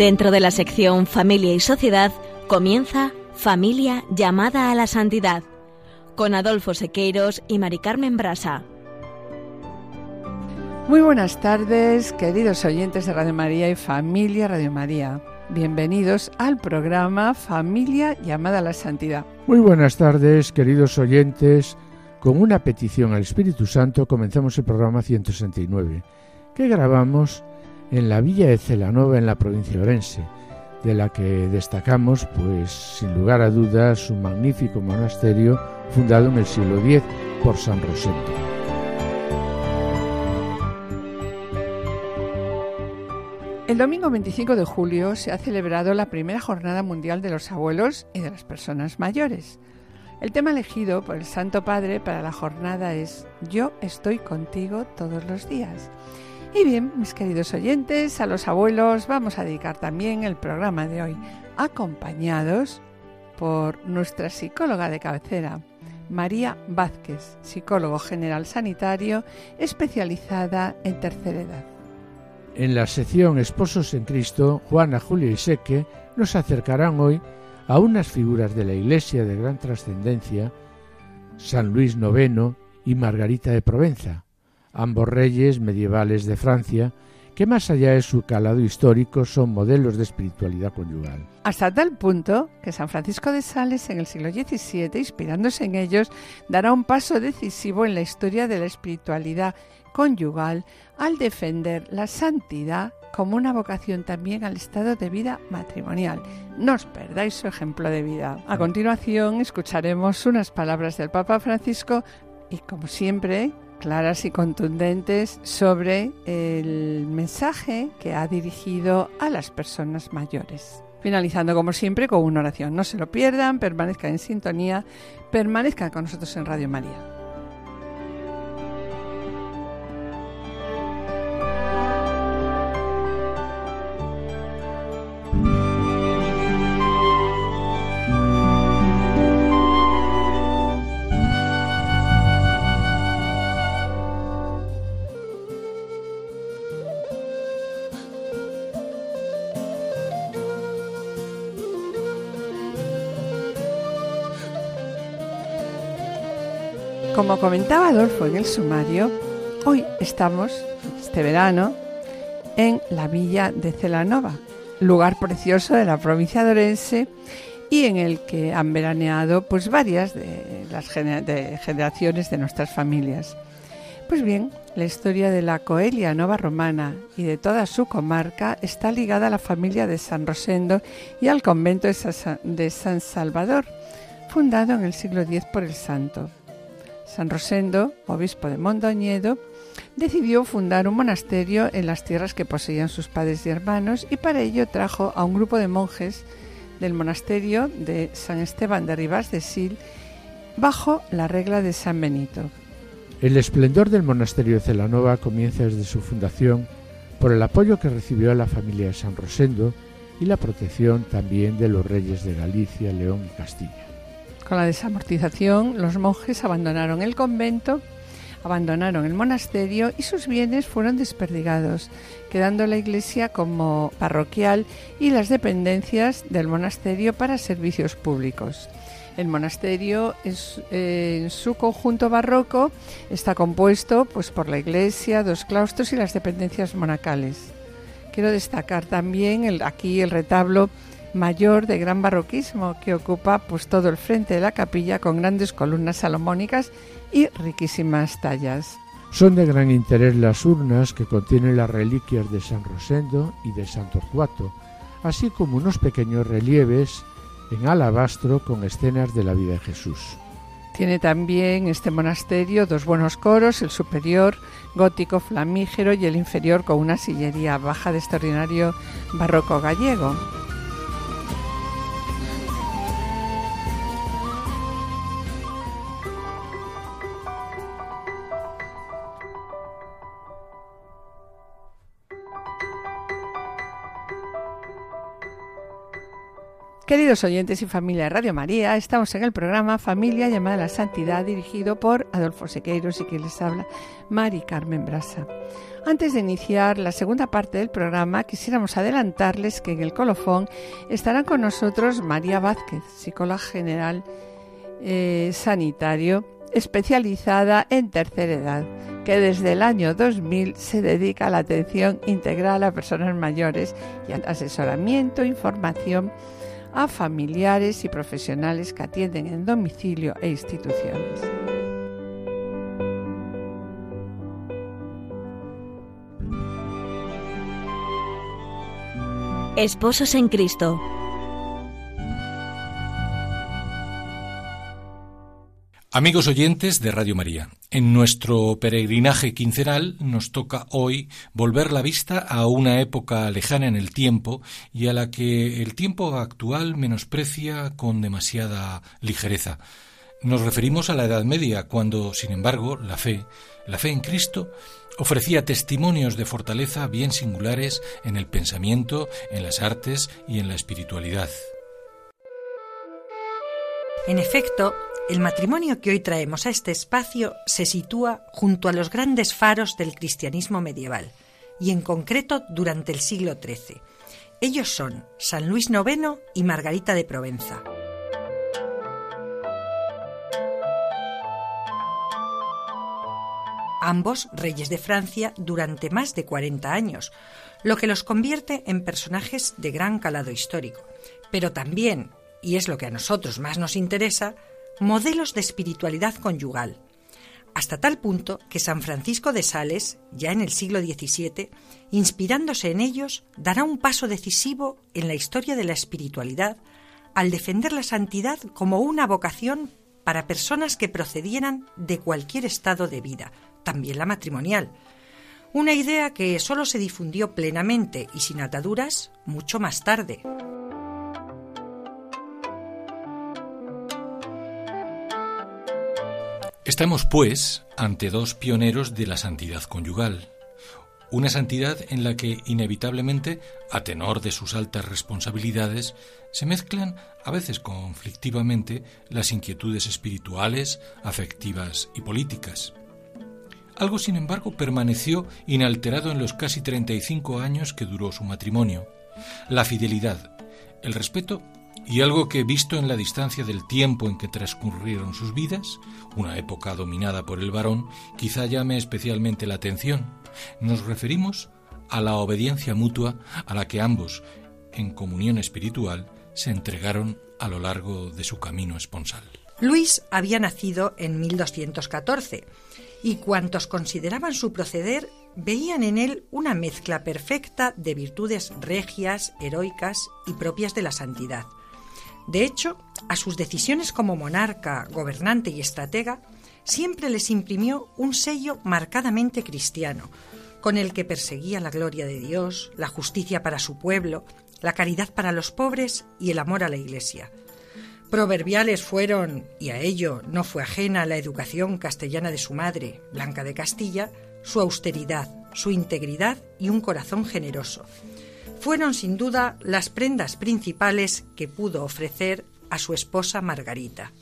Dentro de la sección Familia y Sociedad comienza Familia llamada a la santidad con Adolfo Sequeiros y Mari Carmen Brasa. Muy buenas tardes, queridos oyentes de Radio María y familia Radio María. Bienvenidos al programa Familia llamada a la Santidad. Muy buenas tardes, queridos oyentes. Con una petición al Espíritu Santo comenzamos el programa 169, que grabamos en la villa de Celanova en la provincia de Orense, de la que destacamos, pues sin lugar a dudas, un magnífico monasterio fundado en el siglo X por San Rosendo. El domingo 25 de julio se ha celebrado la primera jornada mundial de los abuelos y de las personas mayores. El tema elegido por el Santo Padre para la jornada es Yo estoy contigo todos los días. Y bien, mis queridos oyentes, a los abuelos vamos a dedicar también el programa de hoy, acompañados por nuestra psicóloga de cabecera, María Vázquez, psicólogo general sanitario especializada en tercera edad. En la sección Esposos en Cristo, Juana, Julia y Seque nos acercarán hoy a unas figuras de la Iglesia de gran trascendencia, San Luis IX y Margarita de Provenza, ambos reyes medievales de Francia, que más allá de su calado histórico son modelos de espiritualidad conyugal. Hasta tal punto que San Francisco de Sales en el siglo XVII, inspirándose en ellos, dará un paso decisivo en la historia de la espiritualidad conyugal al defender la santidad como una vocación también al estado de vida matrimonial. No os perdáis su ejemplo de vida. A continuación escucharemos unas palabras del Papa Francisco y como siempre claras y contundentes sobre el mensaje que ha dirigido a las personas mayores. Finalizando como siempre con una oración. No se lo pierdan, permanezcan en sintonía, permanezcan con nosotros en Radio María. Como comentaba Adolfo en el sumario, hoy estamos, este verano, en la villa de Celanova, lugar precioso de la provincia de Orense y en el que han veraneado pues varias de las generaciones de nuestras familias. Pues bien, la historia de la Coelia Nova Romana y de toda su comarca está ligada a la familia de San Rosendo y al convento de San Salvador, fundado en el siglo X por el santo. San Rosendo, obispo de Mondoñedo, decidió fundar un monasterio en las tierras que poseían sus padres y hermanos y para ello trajo a un grupo de monjes del monasterio de San Esteban de Ribas de Sil bajo la regla de San Benito. El esplendor del monasterio de Celanova comienza desde su fundación por el apoyo que recibió la familia de San Rosendo y la protección también de los reyes de Galicia, León y Castilla. Con la desamortización, los monjes abandonaron el convento, abandonaron el monasterio y sus bienes fueron desperdigados, quedando la iglesia como parroquial y las dependencias del monasterio para servicios públicos. El monasterio es, en su conjunto barroco está compuesto pues, por la iglesia, dos claustros y las dependencias monacales. Quiero destacar también aquí el retablo mayor de gran barroquismo que ocupa pues todo el frente de la capilla con grandes columnas salomónicas y riquísimas tallas. Son de gran interés las urnas que contienen las reliquias de San Rosendo y de San Torcuato, así como unos pequeños relieves en alabastro con escenas de la vida de Jesús. Tiene también este monasterio dos buenos coros, el superior gótico flamígero y el inferior con una sillería baja de extraordinario barroco gallego. Queridos oyentes y familia de Radio María, estamos en el programa Familia llamada a la Santidad, dirigido por Adolfo Sequeiros y quien les habla, Mari Carmen Brasa. Antes de iniciar la segunda parte del programa, quisiéramos adelantarles que en el colofón estarán con nosotros María Vázquez, psicóloga general eh, sanitario, especializada en tercera edad, que desde el año 2000 se dedica a la atención integral a personas mayores y al asesoramiento, información, a familiares y profesionales que atienden en domicilio e instituciones. Esposos en Cristo. Amigos oyentes de Radio María, en nuestro peregrinaje quincenal nos toca hoy volver la vista a una época lejana en el tiempo y a la que el tiempo actual menosprecia con demasiada ligereza. Nos referimos a la Edad Media, cuando, sin embargo, la fe, la fe en Cristo, ofrecía testimonios de fortaleza bien singulares en el pensamiento, en las artes y en la espiritualidad. En efecto, el matrimonio que hoy traemos a este espacio se sitúa junto a los grandes faros del cristianismo medieval, y en concreto durante el siglo XIII. Ellos son San Luis IX y Margarita de Provenza. Ambos reyes de Francia durante más de 40 años, lo que los convierte en personajes de gran calado histórico, pero también, y es lo que a nosotros más nos interesa, modelos de espiritualidad conyugal, hasta tal punto que San Francisco de Sales, ya en el siglo XVII, inspirándose en ellos, dará un paso decisivo en la historia de la espiritualidad al defender la santidad como una vocación para personas que procedieran de cualquier estado de vida, también la matrimonial. Una idea que solo se difundió plenamente y sin ataduras mucho más tarde. Estamos, pues, ante dos pioneros de la santidad conyugal, una santidad en la que inevitablemente, a tenor de sus altas responsabilidades, se mezclan, a veces conflictivamente, las inquietudes espirituales, afectivas y políticas. Algo, sin embargo, permaneció inalterado en los casi 35 años que duró su matrimonio. La fidelidad, el respeto y algo que, visto en la distancia del tiempo en que transcurrieron sus vidas, una época dominada por el varón, quizá llame especialmente la atención. Nos referimos a la obediencia mutua a la que ambos, en comunión espiritual, se entregaron a lo largo de su camino esponsal. Luis había nacido en 1214 y cuantos consideraban su proceder veían en él una mezcla perfecta de virtudes regias, heroicas y propias de la santidad. De hecho, a sus decisiones como monarca, gobernante y estratega siempre les imprimió un sello marcadamente cristiano, con el que perseguía la gloria de Dios, la justicia para su pueblo, la caridad para los pobres y el amor a la Iglesia. Proverbiales fueron, y a ello no fue ajena la educación castellana de su madre, Blanca de Castilla, su austeridad, su integridad y un corazón generoso, fueron sin duda las prendas principales que pudo ofrecer a su esposa Margarita.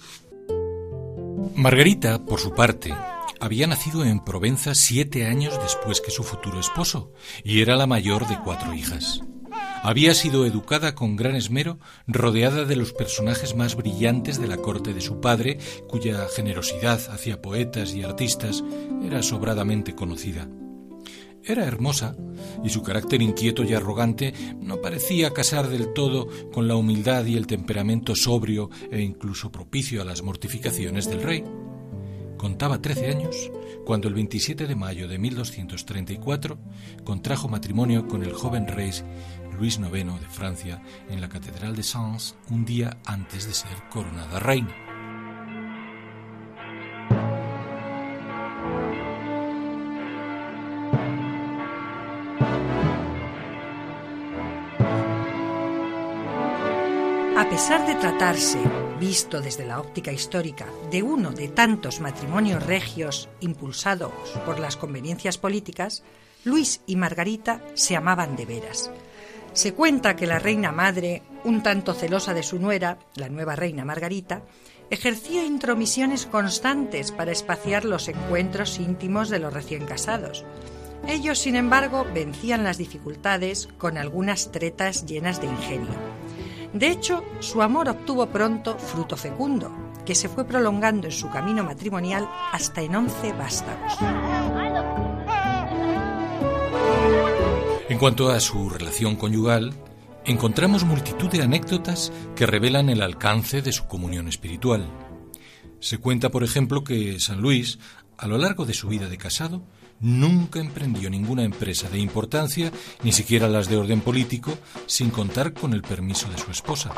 Margarita, por su parte, había nacido en Provenza siete años después que su futuro esposo, y era la mayor de cuatro hijas. Había sido educada con gran esmero, rodeada de los personajes más brillantes de la corte de su padre, cuya generosidad hacia poetas y artistas era sobradamente conocida. Era hermosa, y su carácter inquieto y arrogante no parecía casar del todo con la humildad y el temperamento sobrio e incluso propicio a las mortificaciones del rey. Contaba trece años cuando el 27 de mayo de 1234 contrajo matrimonio con el joven rey Luis IX de Francia en la Catedral de Sens un día antes de ser coronada reina. Pesar de tratarse, visto desde la óptica histórica, de uno de tantos matrimonios regios impulsados por las conveniencias políticas, Luis y Margarita se amaban de veras. Se cuenta que la reina madre un tanto celosa de su nuera, la nueva reina Margarita, ejercía intromisiones constantes para espaciar los encuentros íntimos de los recién casados. Ellos, sin embargo, vencían las dificultades con algunas tretas llenas de ingenio. De hecho, su amor obtuvo pronto fruto fecundo, que se fue prolongando en su camino matrimonial hasta en once vástagos. En cuanto a su relación conyugal, encontramos multitud de anécdotas que revelan el alcance de su comunión espiritual. Se cuenta, por ejemplo, que San Luis, a lo largo de su vida de casado, nunca emprendió ninguna empresa de importancia, ni siquiera las de orden político, sin contar con el permiso de su esposa.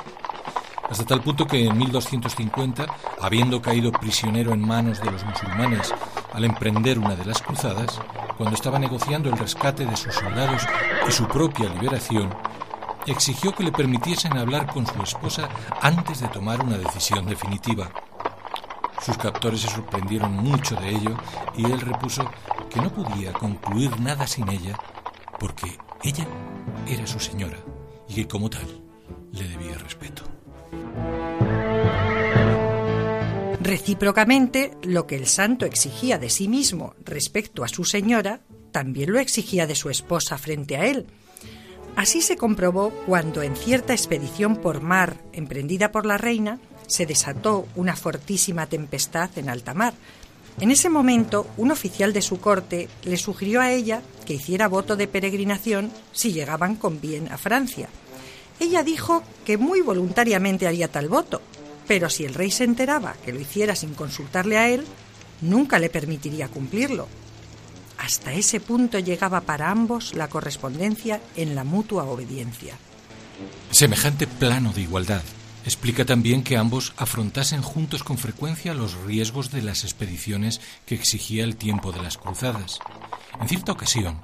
Hasta tal punto que en 1250, habiendo caído prisionero en manos de los musulmanes al emprender una de las cruzadas, cuando estaba negociando el rescate de sus soldados y su propia liberación, exigió que le permitiesen hablar con su esposa antes de tomar una decisión definitiva. Sus captores se sorprendieron mucho de ello y él repuso que no podía concluir nada sin ella porque ella era su señora y que como tal le debía respeto. Recíprocamente, lo que el santo exigía de sí mismo respecto a su señora, también lo exigía de su esposa frente a él, Así se comprobó cuando en cierta expedición por mar emprendida por la reina se desató una fortísima tempestad en alta mar. En ese momento, un oficial de su corte le sugirió a ella que hiciera voto de peregrinación si llegaban con bien a Francia. Ella dijo que muy voluntariamente haría tal voto, pero si el rey se enteraba que lo hiciera sin consultarle a él, nunca le permitiría cumplirlo. Hasta ese punto llegaba para ambos la correspondencia en la mutua obediencia. Semejante plano de igualdad explica también que ambos afrontasen juntos con frecuencia los riesgos de las expediciones que exigía el tiempo de las cruzadas. En cierta ocasión,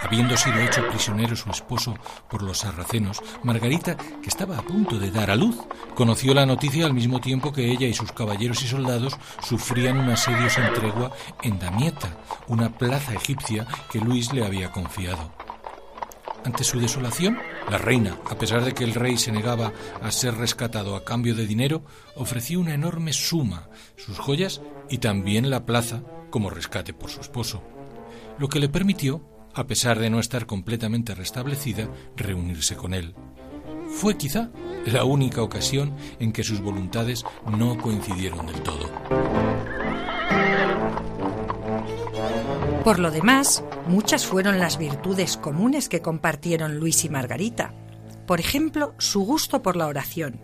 Habiendo sido hecho prisionero su esposo por los sarracenos, Margarita, que estaba a punto de dar a luz, conoció la noticia al mismo tiempo que ella y sus caballeros y soldados sufrían un asedio sin tregua en Damieta, una plaza egipcia que Luis le había confiado. Ante su desolación, la reina, a pesar de que el rey se negaba a ser rescatado a cambio de dinero, ofreció una enorme suma, sus joyas y también la plaza como rescate por su esposo, lo que le permitió a pesar de no estar completamente restablecida, reunirse con él. Fue quizá la única ocasión en que sus voluntades no coincidieron del todo. Por lo demás, muchas fueron las virtudes comunes que compartieron Luis y Margarita. Por ejemplo, su gusto por la oración.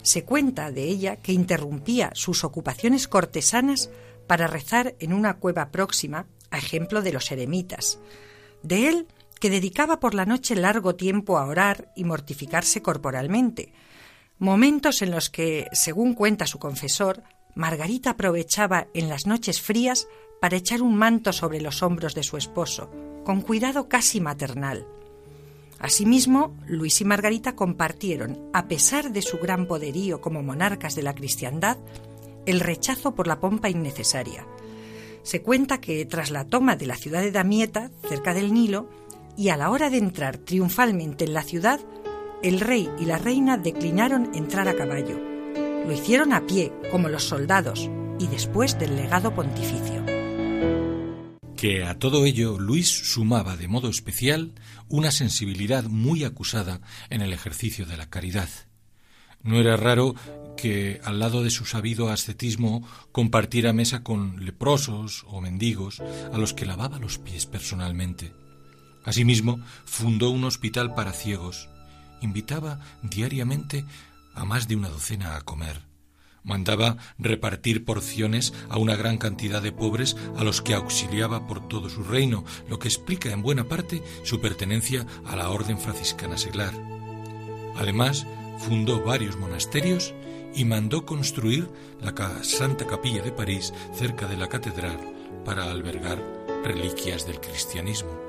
Se cuenta de ella que interrumpía sus ocupaciones cortesanas para rezar en una cueva próxima, a ejemplo de los eremitas, de él que dedicaba por la noche largo tiempo a orar y mortificarse corporalmente, momentos en los que, según cuenta su confesor, Margarita aprovechaba en las noches frías para echar un manto sobre los hombros de su esposo, con cuidado casi maternal. Asimismo, Luis y Margarita compartieron, a pesar de su gran poderío como monarcas de la cristiandad, el rechazo por la pompa innecesaria, se cuenta que tras la toma de la ciudad de Damieta, cerca del Nilo, y a la hora de entrar triunfalmente en la ciudad, el rey y la reina declinaron entrar a caballo. Lo hicieron a pie, como los soldados, y después del legado pontificio. Que a todo ello Luis sumaba de modo especial una sensibilidad muy acusada en el ejercicio de la caridad. No era raro que al lado de su sabido ascetismo compartiera mesa con leprosos o mendigos a los que lavaba los pies personalmente. Asimismo, fundó un hospital para ciegos. Invitaba diariamente a más de una docena a comer. Mandaba repartir porciones a una gran cantidad de pobres a los que auxiliaba por todo su reino, lo que explica en buena parte su pertenencia a la orden franciscana seglar. Además, fundó varios monasterios y mandó construir la Santa Capilla de París cerca de la catedral para albergar reliquias del cristianismo.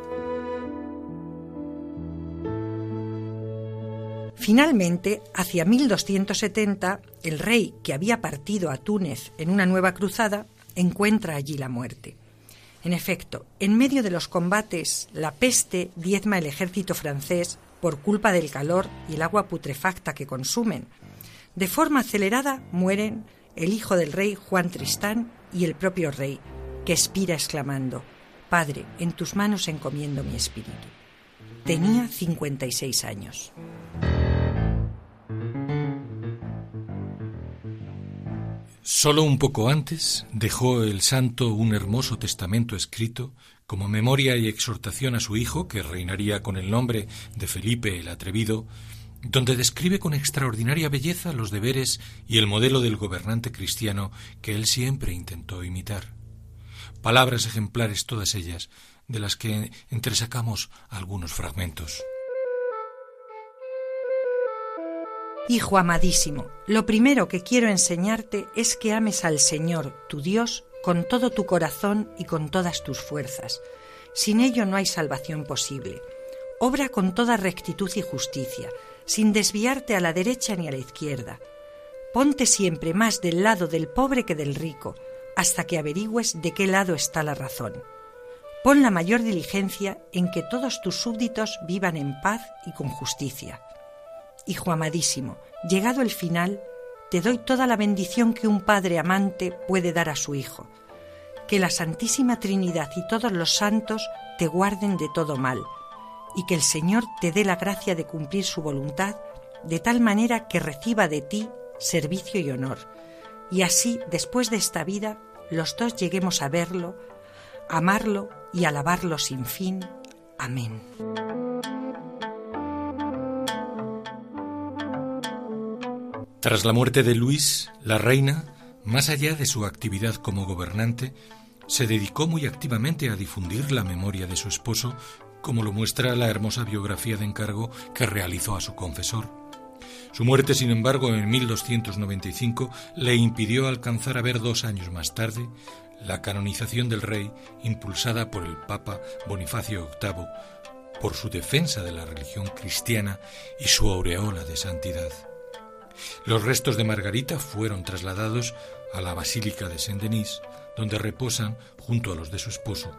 Finalmente, hacia 1270, el rey, que había partido a Túnez en una nueva cruzada, encuentra allí la muerte. En efecto, en medio de los combates, la peste diezma el ejército francés por culpa del calor y el agua putrefacta que consumen. De forma acelerada mueren el hijo del rey Juan Tristán y el propio rey, que expira exclamando, Padre, en tus manos encomiendo mi espíritu. Tenía 56 años. Solo un poco antes dejó el santo un hermoso testamento escrito como memoria y exhortación a su hijo, que reinaría con el nombre de Felipe el Atrevido, donde describe con extraordinaria belleza los deberes y el modelo del gobernante cristiano que él siempre intentó imitar. Palabras ejemplares todas ellas, de las que entresacamos algunos fragmentos. Hijo amadísimo, lo primero que quiero enseñarte es que ames al Señor, tu Dios, con todo tu corazón y con todas tus fuerzas. Sin ello no hay salvación posible. Obra con toda rectitud y justicia, sin desviarte a la derecha ni a la izquierda. Ponte siempre más del lado del pobre que del rico, hasta que averigües de qué lado está la razón. Pon la mayor diligencia en que todos tus súbditos vivan en paz y con justicia. Hijo amadísimo, llegado el final, te doy toda la bendición que un padre amante puede dar a su hijo. Que la Santísima Trinidad y todos los santos te guarden de todo mal, y que el Señor te dé la gracia de cumplir su voluntad de tal manera que reciba de ti servicio y honor, y así, después de esta vida, los dos lleguemos a verlo, amarlo y alabarlo sin fin. Amén. Tras la muerte de Luis, la reina, más allá de su actividad como gobernante, se dedicó muy activamente a difundir la memoria de su esposo, como lo muestra la hermosa biografía de encargo que realizó a su confesor. Su muerte, sin embargo, en 1295 le impidió alcanzar a ver dos años más tarde la canonización del rey impulsada por el Papa Bonifacio VIII por su defensa de la religión cristiana y su aureola de santidad. Los restos de Margarita fueron trasladados a la Basílica de Saint-Denis, donde reposan junto a los de su esposo,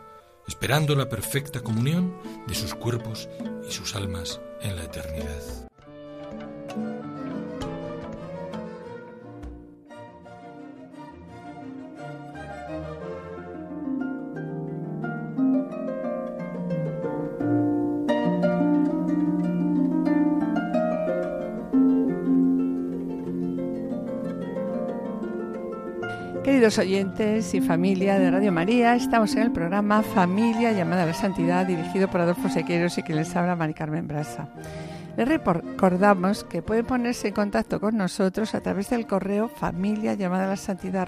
esperando la perfecta comunión de sus cuerpos y sus almas en la eternidad. Queridos oyentes y familia de Radio María, estamos en el programa Familia llamada a la Santidad, dirigido por Adolfo Sequeros y que les habla Mari Carmen Brasa. Les recordamos que pueden ponerse en contacto con nosotros a través del correo familia llamada a la santidad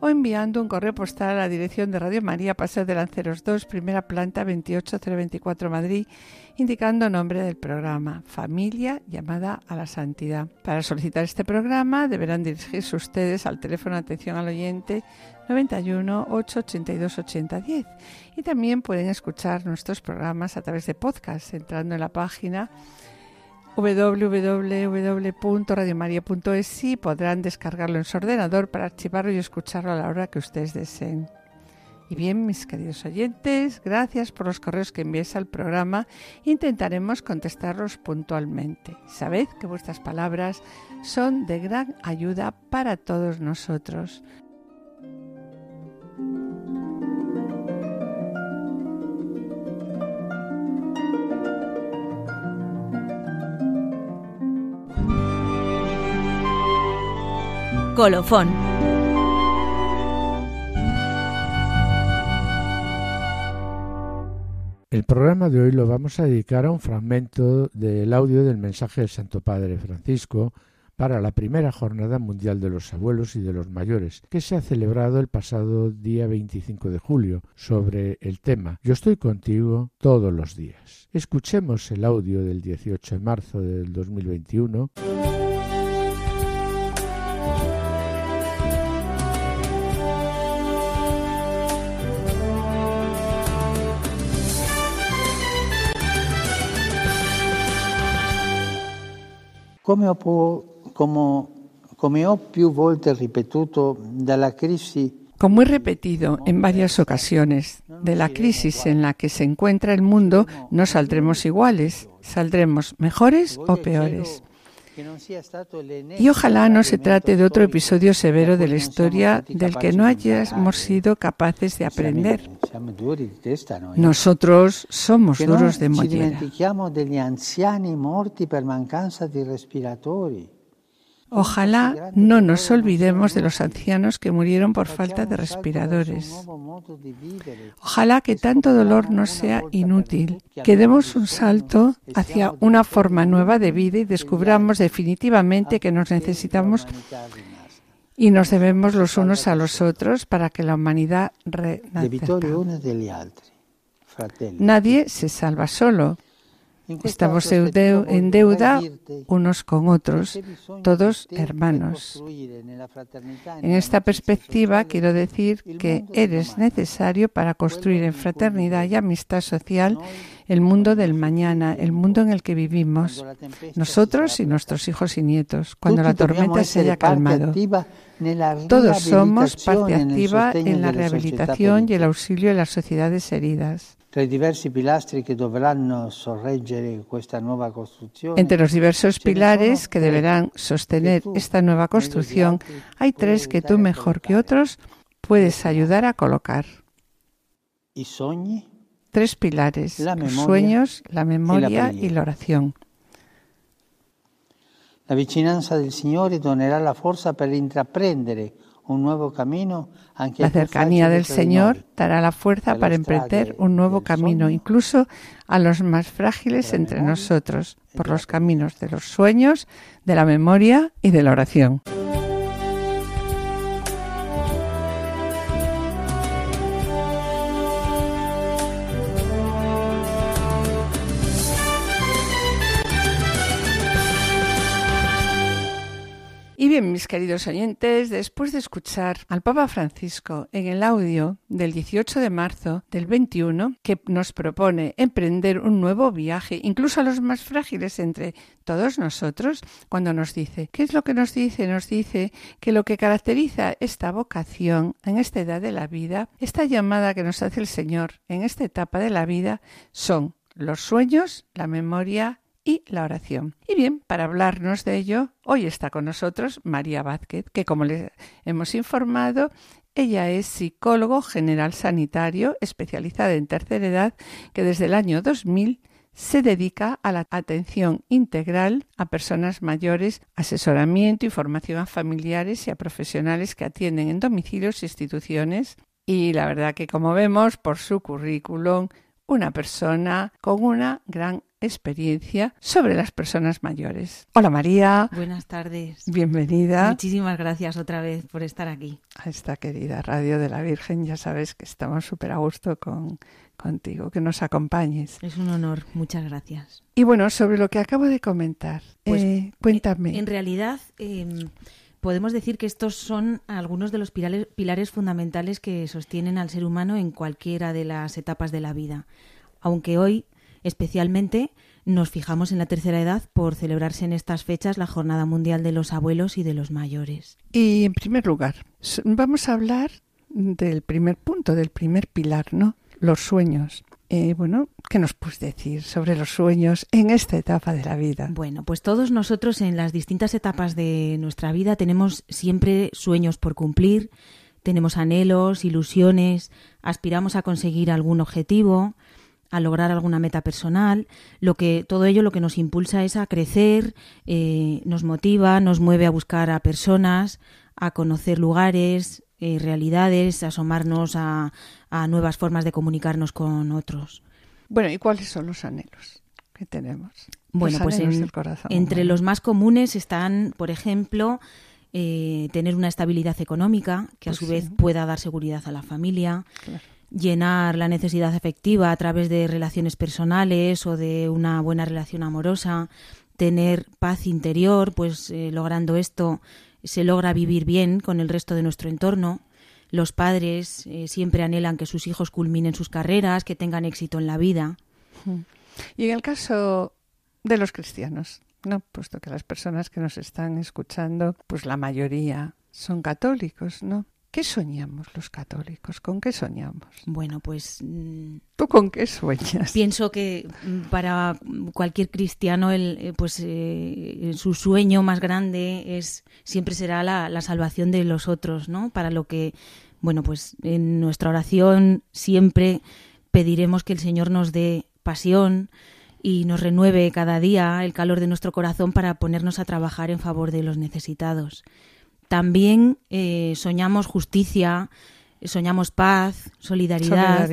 o enviando un correo postal a la dirección de Radio María, Paseo de Lanceros 2, primera planta 28024 Madrid, indicando nombre del programa, Familia llamada a la Santidad. Para solicitar este programa deberán dirigirse ustedes al teléfono atención al oyente 91 882 8010 y también pueden escuchar nuestros programas a través de podcast entrando en la página www.radiomaria.es y podrán descargarlo en su ordenador para archivarlo y escucharlo a la hora que ustedes deseen. Y bien, mis queridos oyentes, gracias por los correos que enviáis al programa. Intentaremos contestarlos puntualmente. Sabed que vuestras palabras son de gran ayuda para todos nosotros. Colofón. El programa de hoy lo vamos a dedicar a un fragmento del audio del mensaje del Santo Padre Francisco para la primera Jornada Mundial de los Abuelos y de los Mayores, que se ha celebrado el pasado día 25 de julio, sobre el tema Yo estoy contigo todos los días. Escuchemos el audio del 18 de marzo del 2021. Como he repetido en varias ocasiones, de la crisis en la que se encuentra el mundo no saldremos iguales, saldremos mejores o peores. Y ojalá no se trate de otro episodio severo de la historia del que no hayamos sido capaces de aprender. Nosotros somos duros de mollera. Ojalá no nos olvidemos de los ancianos que murieron por falta de respiradores. Ojalá que tanto dolor no sea inútil, que demos un salto hacia una forma nueva de vida y descubramos definitivamente que nos necesitamos y nos debemos los unos a los otros para que la humanidad renazca. Nadie se salva solo. Estamos en deuda unos con otros, todos hermanos. En esta perspectiva quiero decir que eres necesario para construir en fraternidad y amistad social el mundo del mañana, el mundo en el que vivimos, nosotros y nuestros hijos y nietos, cuando la tormenta se haya calmado. Todos somos parte activa en la rehabilitación y el auxilio de las sociedades heridas. Entre los diversos pilares que deberán sostener esta nueva construcción, hay tres que tú mejor que otros puedes ayudar a colocar. Tres pilares, los sueños, la memoria y la oración. La vicinanza del Signore donerà la forza per intraprendere la cercanía del Señor dará la fuerza para emprender un nuevo camino, incluso a los más frágiles entre nosotros, por los caminos de los sueños, de la memoria y de la oración. Bien, mis queridos oyentes, después de escuchar al Papa Francisco en el audio del 18 de marzo del 21, que nos propone emprender un nuevo viaje, incluso a los más frágiles entre todos nosotros, cuando nos dice, ¿qué es lo que nos dice? Nos dice que lo que caracteriza esta vocación en esta edad de la vida, esta llamada que nos hace el Señor en esta etapa de la vida, son los sueños, la memoria y la oración. Y bien, para hablarnos de ello, hoy está con nosotros María Vázquez, que como les hemos informado, ella es psicólogo general sanitario especializada en tercera edad que desde el año 2000 se dedica a la atención integral a personas mayores, asesoramiento y formación a familiares y a profesionales que atienden en domicilios e instituciones. Y la verdad que como vemos por su currículum, una persona con una gran experiencia sobre las personas mayores. Hola María. Buenas tardes. Bienvenida. Muchísimas gracias otra vez por estar aquí. A esta querida Radio de la Virgen, ya sabes que estamos súper a gusto con, contigo, que nos acompañes. Es un honor, muchas gracias. Y bueno, sobre lo que acabo de comentar, pues, eh, cuéntame. En realidad, em, podemos decir que estos son algunos de los pilares, pilares fundamentales que sostienen al ser humano en cualquiera de las etapas de la vida. Aunque hoy Especialmente nos fijamos en la tercera edad por celebrarse en estas fechas la Jornada Mundial de los Abuelos y de los Mayores. Y en primer lugar, vamos a hablar del primer punto, del primer pilar, ¿no? Los sueños. Eh, bueno, ¿qué nos puedes decir sobre los sueños en esta etapa de la vida? Bueno, pues todos nosotros en las distintas etapas de nuestra vida tenemos siempre sueños por cumplir, tenemos anhelos, ilusiones, aspiramos a conseguir algún objetivo, a lograr alguna meta personal, lo que todo ello lo que nos impulsa es a crecer, eh, nos motiva, nos mueve a buscar a personas, a conocer lugares, eh, realidades, a asomarnos a, a, nuevas formas de comunicarnos con otros. Bueno, ¿y cuáles son los anhelos que tenemos? Bueno, pues entre los más comunes están, por ejemplo, eh, tener una estabilidad económica que a pues su vez pueda dar seguridad a la familia llenar la necesidad afectiva a través de relaciones personales o de una buena relación amorosa, tener paz interior, pues eh, logrando esto se logra vivir bien con el resto de nuestro entorno. Los padres eh, siempre anhelan que sus hijos culminen sus carreras, que tengan éxito en la vida. Y en el caso de los cristianos, no, puesto que las personas que nos están escuchando, pues la mayoría son católicos, ¿no? ¿Qué soñamos los católicos? ¿Con qué soñamos? Bueno, pues... Mm, ¿Tú con qué sueñas? Pienso que mm, para cualquier cristiano, el, eh, pues eh, su sueño más grande es siempre será la, la, salvación de los otros, ¿no? Para lo que, bueno, pues en nuestra oración siempre pediremos que el Señor nos dé pasión y nos renueve cada día el calor de nuestro corazón para ponernos a trabajar en favor de los necesitados. También eh, soñamos justicia, soñamos paz, solidaridad.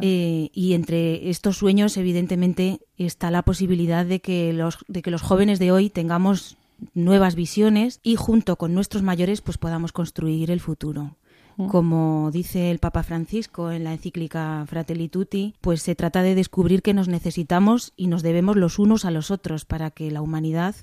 Eh, y entre estos sueños, evidentemente, está la posibilidad de que, los, de que los jóvenes de hoy tengamos nuevas visiones y junto con nuestros mayores pues podamos construir el futuro. Mm. Como dice el Papa Francisco en la encíclica Fratelli Tutti, pues se trata de descubrir que nos necesitamos y nos debemos los unos a los otros para que la humanidad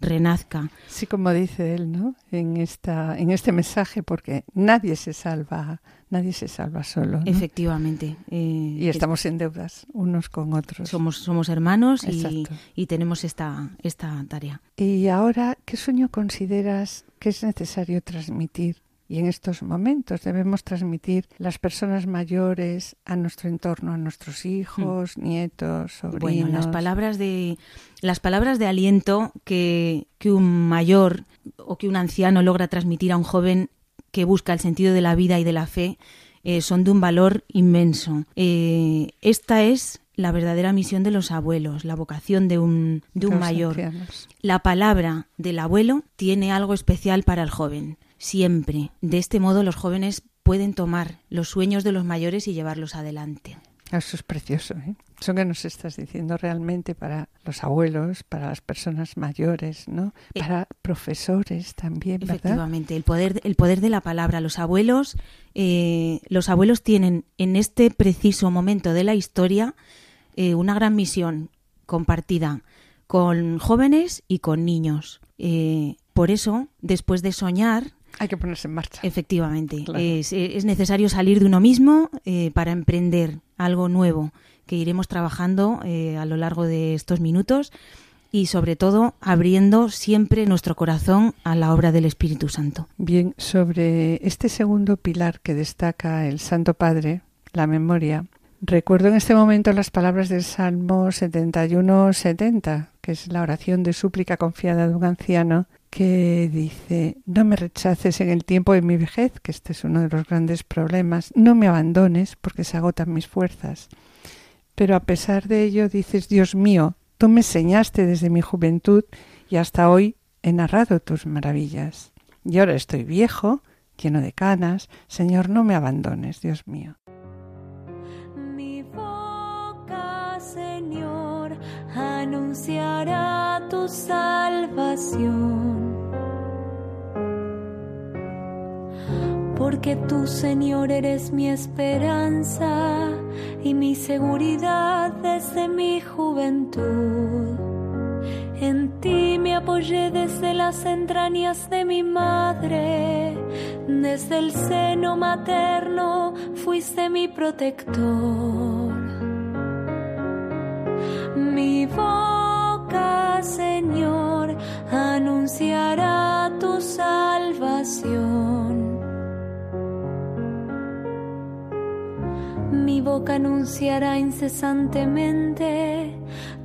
renazca. Sí, como dice él, ¿no? En esta, en este mensaje, porque nadie se salva, nadie se salva solo. Efectivamente. Eh, y estamos en deudas unos con otros. Somos, somos hermanos y, y, tenemos esta, esta tarea. Y ahora, ¿qué sueño consideras que es necesario transmitir y en estos momentos debemos transmitir las personas mayores a nuestro entorno, a nuestros hijos, hmm. nietos, sobrinos. Bueno, las palabras de las palabras de aliento que, que un mayor o que un anciano logra transmitir a un joven que busca el sentido de la vida y de la fe eh, son de un valor inmenso. Eh, esta es la verdadera misión de los abuelos, la vocación de un, de un mayor. La palabra del abuelo tiene algo especial para el joven siempre. De este modo los jóvenes pueden tomar los sueños de los mayores y llevarlos adelante. Eso es precioso, ¿eh? Eso que nos estás diciendo realmente para los abuelos, para las personas mayores, ¿no? Eh, para profesores también, ¿verdad? Efectivamente, el poder, el poder de la palabra. Los abuelos, eh, los abuelos tienen en este preciso momento de la historia eh, una gran misión compartida con jóvenes y con niños. por eso, después de soñar, hay que ponerse en marcha. Efectivamente. Es, necesario salir de uno mismo eh, para emprender algo nuevo que iremos trabajando eh, a lo largo de estos minutos y sobre todo abriendo siempre nuestro corazón a la obra del Espíritu Santo. Bien, sobre este segundo pilar que destaca el Santo Padre, la memoria, recuerdo en este momento las palabras del Salmo 71-70, que es la oración de súplica confiada de un anciano que dice, no me rechaces en el tiempo de mi vejez, que este es uno de los grandes problemas, no me abandones porque se agotan mis fuerzas. Pero a pesar de ello dices, Dios mío, tú me enseñaste desde mi juventud y hasta hoy he narrado tus maravillas. Y ahora estoy viejo, lleno de canas, Señor, no me abandones, Dios mío. Mi boca, Señor, anunciará tu salvación porque tú, Señor, eres mi esperanza y mi seguridad desde mi juventud. En ti me apoyé desde las entrañas de mi madre, desde el seno materno fuiste mi protector. Mi boca, Señor, anunciará tu salvación Mi boca anunciará incesantemente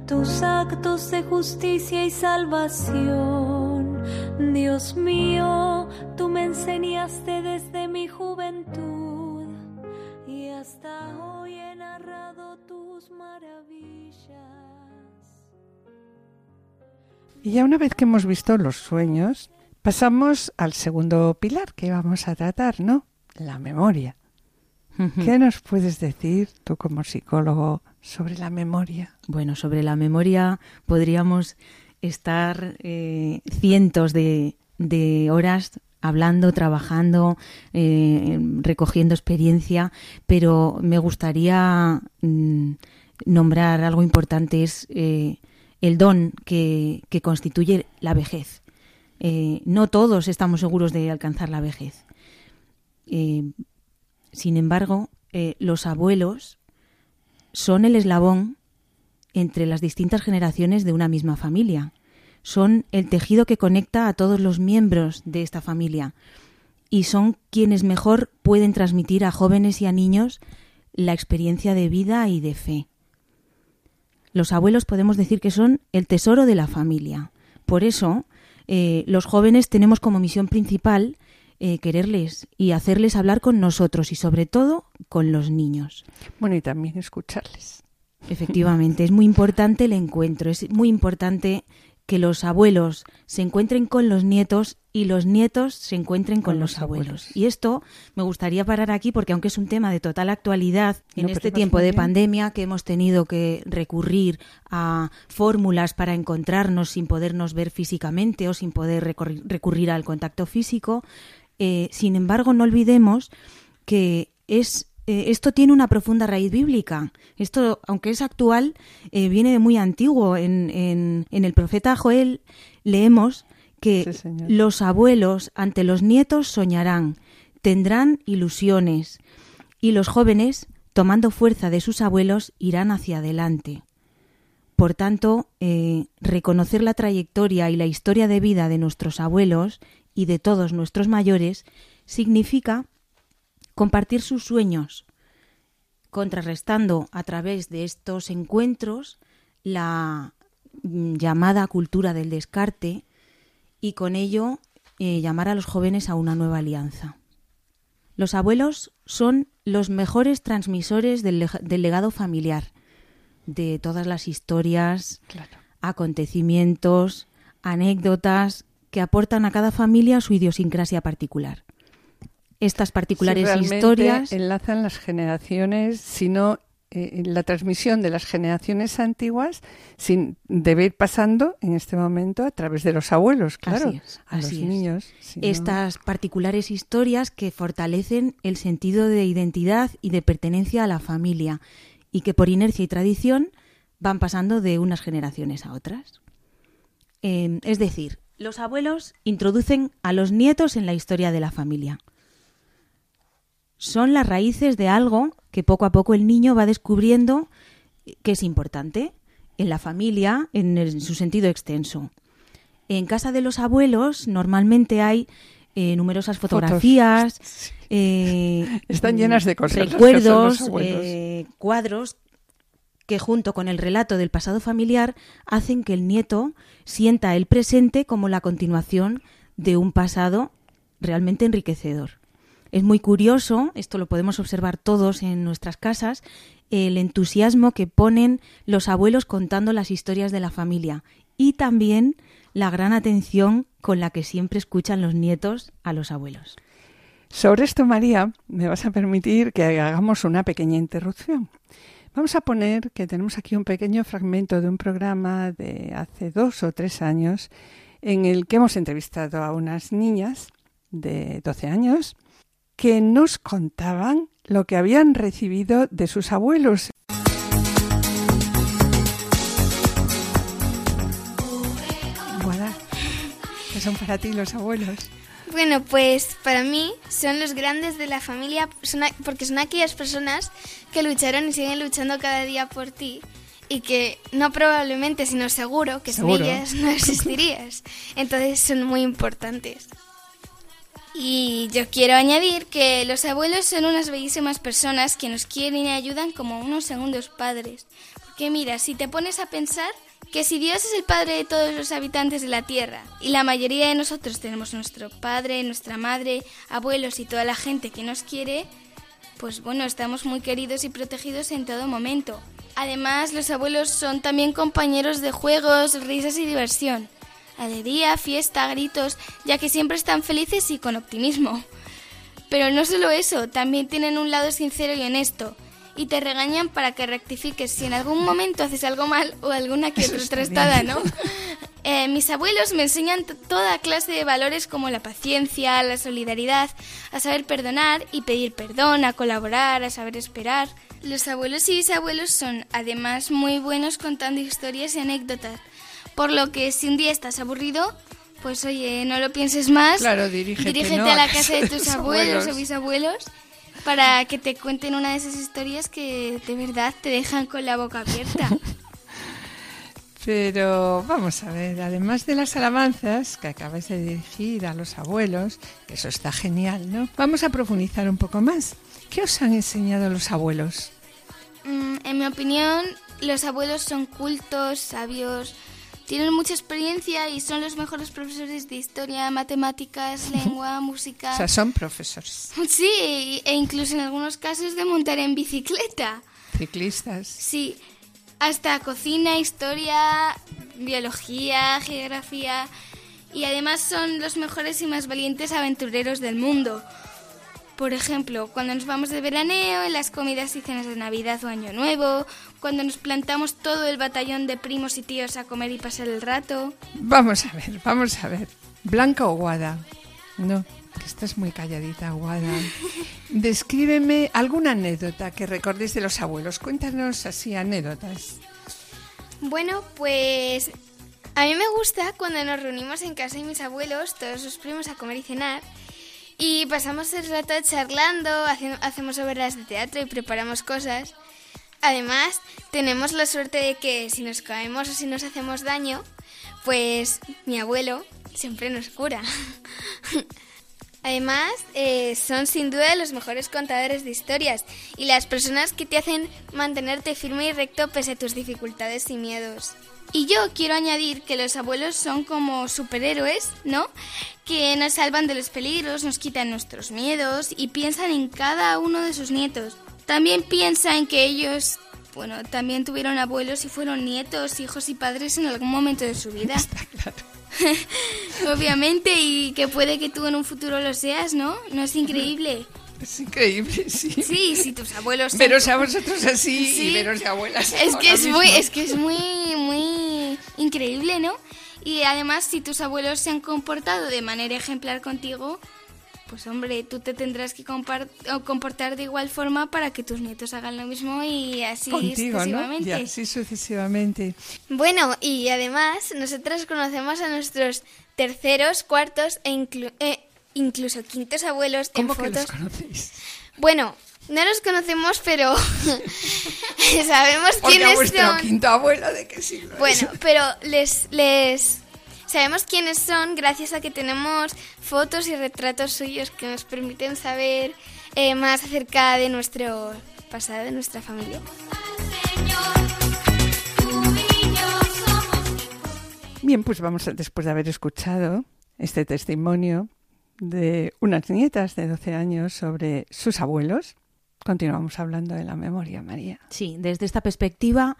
tus actos de justicia y salvación. Dios mío, tú me enseñaste desde mi juventud y hasta hoy he narrado tus maravillas. Y ya una vez que hemos visto los sueños, pasamos al segundo pilar que vamos a tratar, ¿no? La memoria. ¿Qué nos puedes decir tú como psicólogo sobre la memoria? Bueno, sobre la memoria podríamos estar eh, cientos de, horas hablando, trabajando, eh, recogiendo experiencia, pero me gustaría mm, nombrar algo importante, es eh, el don que, constituye la vejez. no todos estamos seguros de alcanzar la vejez. Sin embargo, eh, los abuelos son el eslabón entre las distintas generaciones de una misma familia. Son el tejido que conecta a todos los miembros de esta familia. y son quienes mejor pueden transmitir a jóvenes y a niños la experiencia de vida y de fe. Los abuelos podemos decir que son el tesoro de la familia. Por eso, eh, los jóvenes tenemos como misión principal eh, quererles y hacerles hablar con nosotros y sobre todo con los niños. Bueno, y también escucharles. Efectivamente, es muy importante el encuentro, es muy importante que los abuelos se encuentren con los nietos y los nietos se encuentren con, los, abuelos. Y esto me gustaría parar aquí porque aunque es un tema de total actualidad en este tiempo de pandemia que hemos tenido que recurrir a fórmulas para encontrarnos sin podernos ver físicamente o sin poder recurrir al contacto físico, eh, sin embargo no olvidemos que es eh, esto tiene una profunda raíz bíblica. Esto, aunque es actual, eh, viene de muy antiguo. En, en, el profeta Joel leemos que los abuelos ante los nietos soñarán, tendrán ilusiones, y los jóvenes, tomando fuerza de sus abuelos, irán hacia adelante. Por tanto, eh, reconocer la trayectoria y la historia de vida de nuestros abuelos y de todos nuestros mayores significa compartir sus sueños, contrarrestando a través de estos encuentros la mm, llamada cultura del descarte y con ello eh, llamar a los jóvenes a una nueva alianza. Los abuelos son los mejores transmisores del, legado familiar, de todas las historias, acontecimientos, anécdotas que aportan a cada familia su idiosincrasia particular estas particulares historias. Enlazan las generaciones, sino eh, la transmisión de las generaciones antiguas sin debe ir pasando en este momento a través de los abuelos, claro, a los niños. Estas particulares historias que fortalecen el sentido de identidad y de pertenencia a la familia y que por inercia y tradición van pasando de unas generaciones a otras. Eh, es decir, los abuelos introducen a los nietos en la historia de la familia son las raíces de algo que poco a poco el niño va descubriendo que es importante en la familia, en, su sentido extenso. En casa de los abuelos normalmente hay eh, numerosas fotografías, eh, están llenas de cosas, recuerdos, eh, cuadros que junto con el relato del pasado familiar hacen que el nieto sienta el presente como la continuación de un pasado realmente enriquecedor. Es muy curioso, esto lo podemos observar todos en nuestras casas, el entusiasmo que ponen los abuelos contando las historias de la familia y también la gran atención con la que siempre escuchan los nietos a los abuelos. Sobre esto, María, me vas a permitir que hagamos una pequeña interrupción. Vamos a poner que tenemos aquí un pequeño fragmento de un programa de hace dos o tres años en el que hemos entrevistado a unas niñas de 12 años que nos contaban lo que habían recibido de sus abuelos. ¿Qué son para ti los abuelos? Bueno, pues para mí son los grandes de la familia porque son aquellas personas que lucharon y siguen luchando cada día por ti y que no probablemente, sino seguro que sin ellas no existirías. Entonces son muy importantes. Y yo quiero añadir que los abuelos son unas bellísimas personas que nos quieren y ayudan como unos segundos padres. Porque mira, si te pones a pensar que si Dios es el padre de todos los habitantes de la tierra y la mayoría de nosotros tenemos nuestro padre, nuestra madre, abuelos y toda la gente que nos quiere, pues bueno, estamos muy queridos y protegidos en todo momento. Además, los abuelos son también compañeros de juegos, risas y diversión alegría, fiesta, gritos, ya que siempre están felices y con optimismo. Pero no solo eso, también tienen un lado sincero y honesto, y te regañan para que rectifiques si en algún momento haces algo mal o alguna que otra trastada, ¿no? Eh, mis abuelos me enseñan toda clase de valores como la paciencia, la solidaridad, a saber perdonar y pedir perdón, a colaborar, a saber esperar. Los abuelos y bisabuelos son además muy buenos contando historias y anécdotas por lo que si un día estás aburrido, pues oye, no lo pienses más. Claro, dirígete, a la casa de tus abuelos o bisabuelos para que te cuenten una de esas historias que de verdad te dejan con la boca abierta. Pero vamos a ver, además de las alabanzas que acabáis de dirigir a los abuelos, que eso está genial, ¿no? Vamos a profundizar un poco más. ¿Qué os han enseñado los abuelos? Mm, en mi opinión, los abuelos son cultos, sabios, tienen mucha experiencia y son los mejores profesores de historia, matemáticas, lengua, música. O sea, son profesores. Sí, e incluso en algunos casos de montar en bicicleta. Ciclistas. Sí, hasta cocina, historia, biología, geografía. Y además son los mejores y más valientes aventureros del mundo. Por ejemplo, cuando nos vamos de veraneo, en las comidas y cenas de Navidad o Año Nuevo, cuando nos plantamos todo el batallón de primos y tíos a comer y pasar el rato. Vamos a ver, vamos a ver. ¿Blanca o Guada? No, que estás muy calladita, Guada. Descríbeme alguna anécdota que recordéis de los abuelos. Cuéntanos así anécdotas. Bueno, pues a mí me gusta cuando nos reunimos en casa de mis abuelos, todos sus primos, a comer y cenar. Y pasamos el rato charlando, hacemos obras de teatro y preparamos cosas. Además, tenemos la suerte de que si nos caemos o si nos hacemos daño, pues mi abuelo siempre nos cura. Además, eh, son sin duda los mejores contadores de historias y las personas que te hacen mantenerte firme y recto pese a tus dificultades y miedos. Y yo quiero añadir que los abuelos son como superhéroes, ¿no? Que nos salvan de los peligros, nos quitan nuestros miedos y piensan en cada uno de sus nietos. También piensa en que ellos, bueno, también tuvieron abuelos y fueron nietos, hijos y padres en algún momento de su vida. Está claro. Obviamente, y que puede que tú en un futuro lo seas, ¿no? ¿No es increíble? Es increíble, sí. Sí, sí, tus abuelos. Veros a vosotros así y veros de abuelas. Es que es muy, es que es muy, muy increíble, ¿no? Y además, si tus abuelos se han comportado de manera ejemplar contigo, pues hombre, tú te tendrás que comportar de igual forma para que tus nietos hagan lo mismo y así sucesivamente. ¿no? Y así sucesivamente. Bueno, y además, nosotros conocemos a nuestros terceros, cuartos e eh, incluso quintos abuelos ¿Cómo en que fotos. los conocéis? Bueno, no los conocemos, pero sabemos Porque quiénes son. quinto abuelo de qué siglo Bueno, pero les les sabemos quiénes son gracias a que tenemos fotos y retratos suyos que nos permiten saber eh, más acerca de nuestro pasado, de nuestra familia. Bien, pues vamos a, después de haber escuchado este testimonio de unas nietas de 12 años sobre sus abuelos, continuamos hablando de la memoria, María. Sí, desde esta perspectiva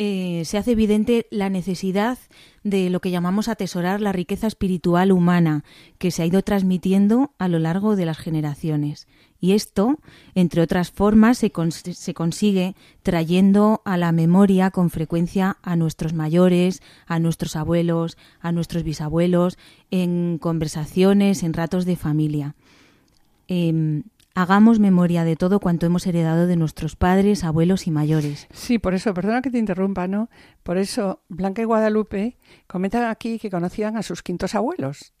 eh, se hace evidente la necesidad de lo que llamamos atesorar la riqueza espiritual humana que se ha ido transmitiendo a lo largo de las generaciones. Y esto, entre otras formas, se, se, consigue trayendo a la memoria con frecuencia a nuestros mayores, a nuestros abuelos, a nuestros bisabuelos, en conversaciones, en ratos de familia. Eh, hagamos memoria de todo cuanto hemos heredado de nuestros padres, abuelos y mayores. Sí, por eso, perdona que te interrumpa, ¿no? Por eso Blanca y Guadalupe comentan aquí que conocían a sus quintos abuelos.